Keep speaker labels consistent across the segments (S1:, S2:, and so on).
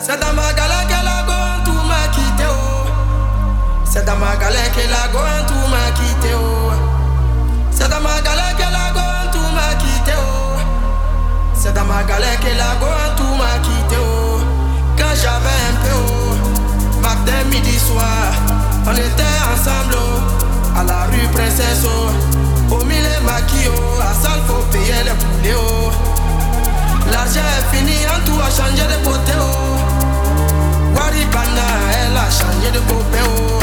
S1: C'est dans ma galère que la gomme tout m'a quitté oh. C'est dans ma galère que la gomme tout m'a quitté oh. C'est dans ma galère que la gomme tout m'a quitté oh. C'est dans ma galère que la gomme tout m'a quitté. Quand j'avais un peu oh. Matin, midi, soir On était ensemble oh. À la rue Princesse oh. Au milieu maquis oh. À salle faut payer les poulets oh. L'argent est fini, a changé de côté oh. Waribana, elle a changé de copain oh.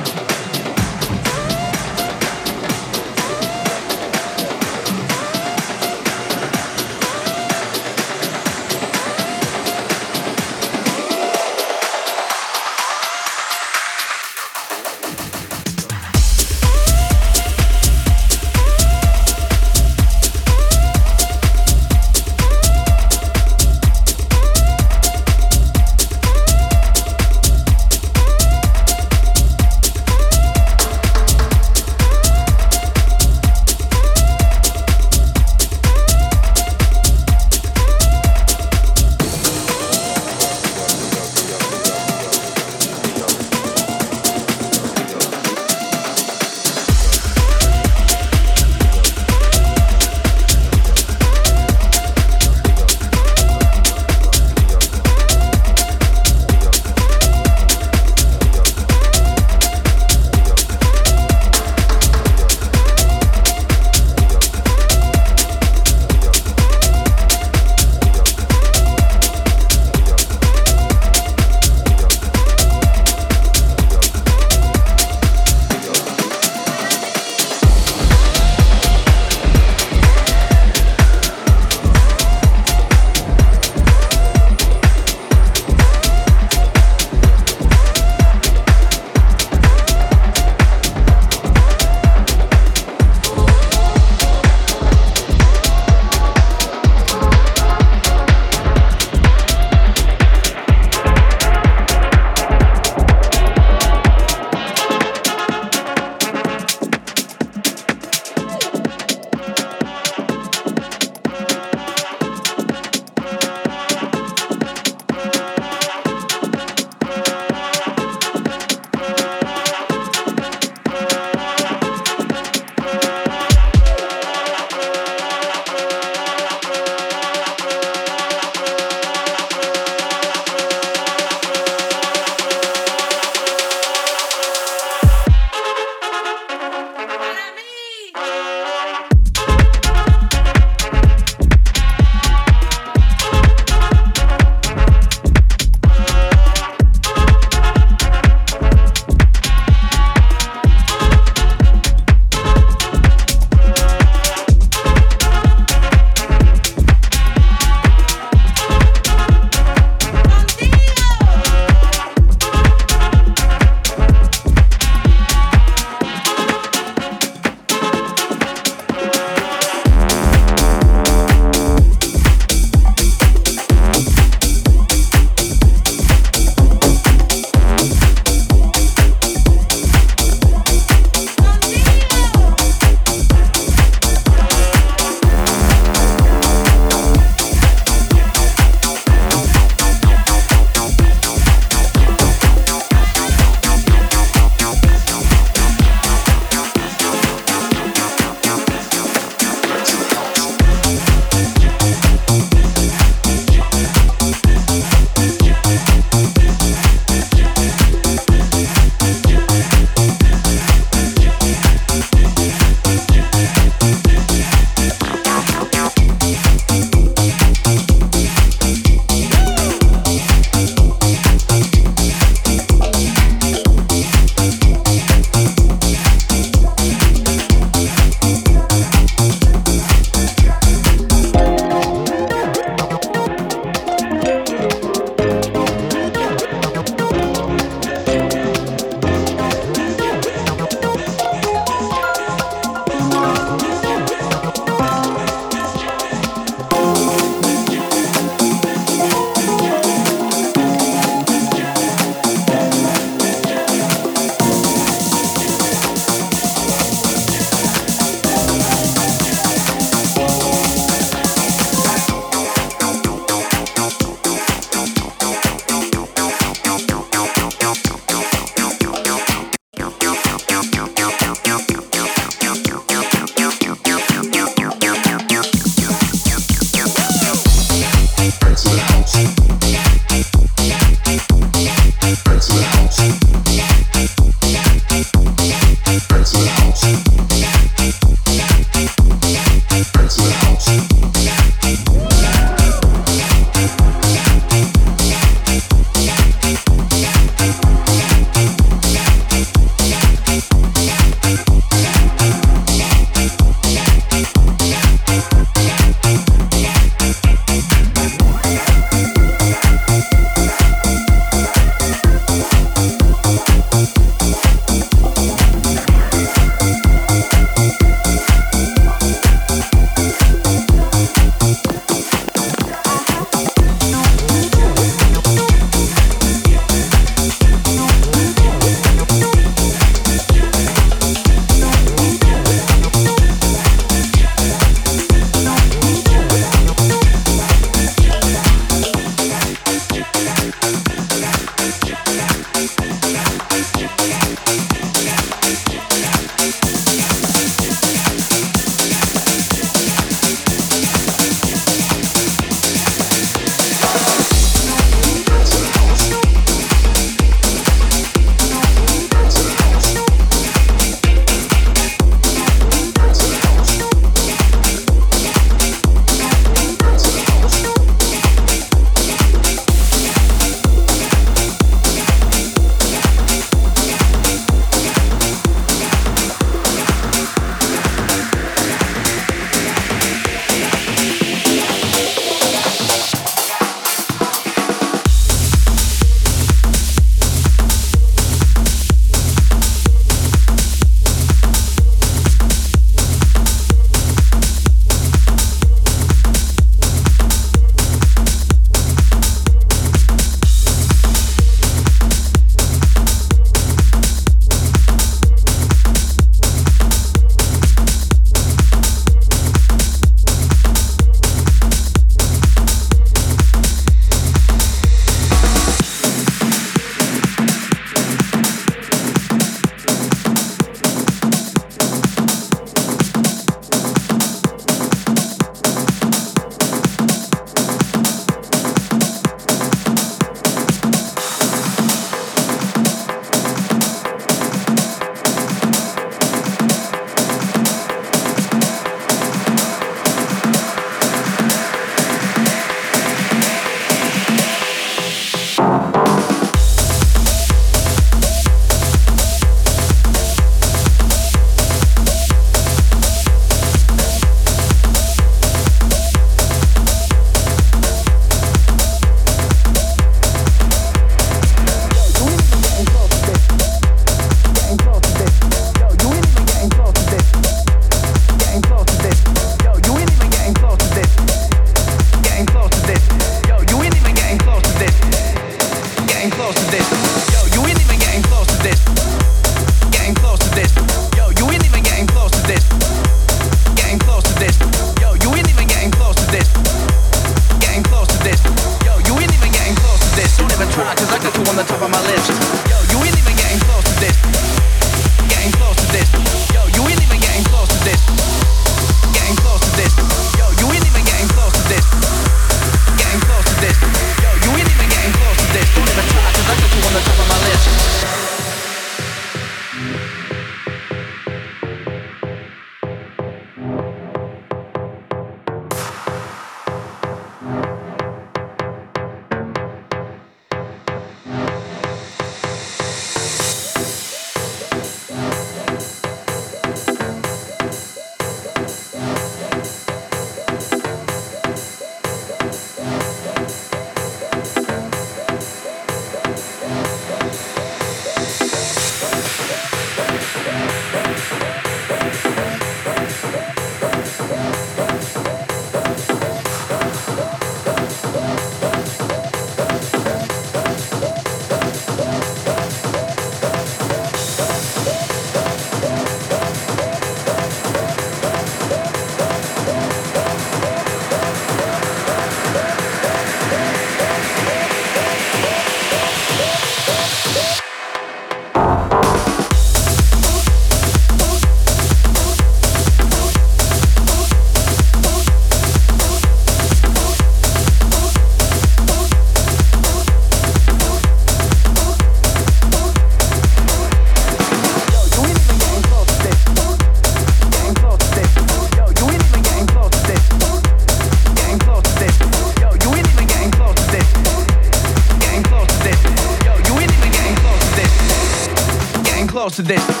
S2: To this.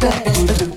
S2: the
S3: end.